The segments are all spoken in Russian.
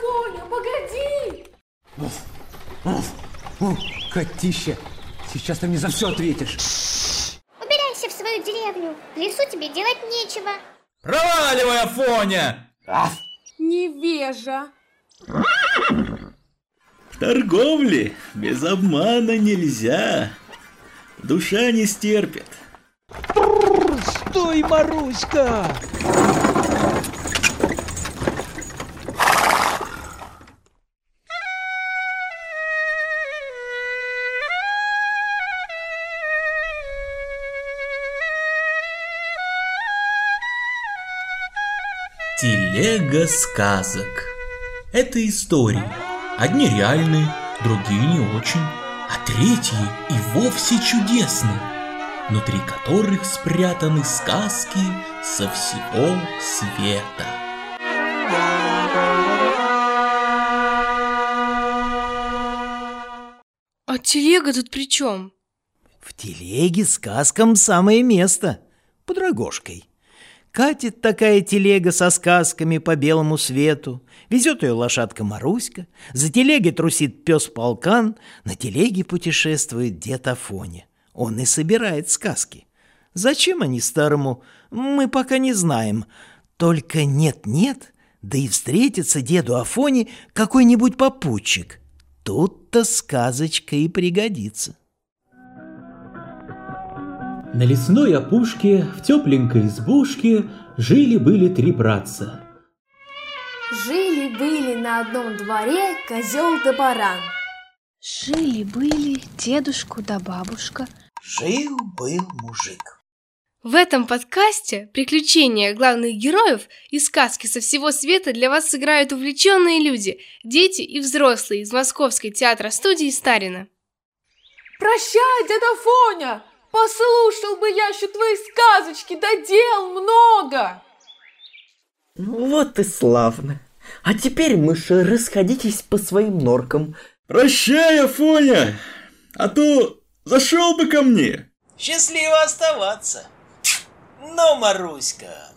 Фоня, погоди! Котища, сейчас ты мне за все ответишь. Убирайся в свою деревню. В лесу тебе делать нечего. Проваливай, Афоня! Невежа. В торговле без обмана нельзя. Душа не стерпит. Стой, Маруська! Телега сказок. Это истории. Одни реальные, другие не очень, а третьи и вовсе чудесные, внутри которых спрятаны сказки со всего света. А телега тут при чем? В телеге сказкам самое место. Под рогожкой. Катит такая телега со сказками по белому свету. Везет ее лошадка Маруська. За телегой трусит пес Полкан. На телеге путешествует дед Афоня. Он и собирает сказки. Зачем они старому, мы пока не знаем. Только нет-нет, да и встретится деду Афоне какой-нибудь попутчик. Тут-то сказочка и пригодится. На лесной опушке, в тепленькой избушке, жили-были три братца. Жили-были на одном дворе козел да баран. Жили-были дедушку да бабушка. Жил-был мужик. В этом подкасте приключения главных героев и сказки со всего света для вас сыграют увлеченные люди, дети и взрослые из Московской театра-студии Старина. Прощай, дядя Фоня! Послушал бы я еще твои сказочки, да дел много! Ну вот и славно. А теперь, мыши, расходитесь по своим норкам. Прощай, Афоня, а то зашел бы ко мне. Счастливо оставаться. Ну, Маруська.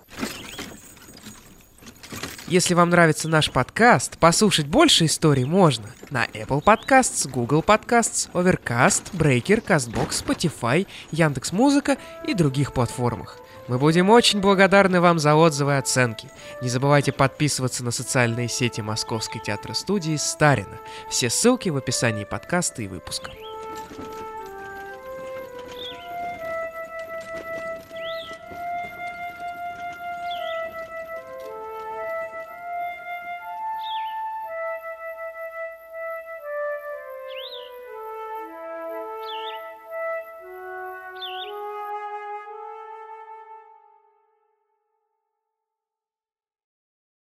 Если вам нравится наш подкаст, послушать больше историй можно на Apple Podcasts, Google Podcasts, Overcast, Breaker, CastBox, Spotify, Яндекс.Музыка и других платформах. Мы будем очень благодарны вам за отзывы и оценки. Не забывайте подписываться на социальные сети Московской театра-студии Старина. Все ссылки в описании подкаста и выпуска.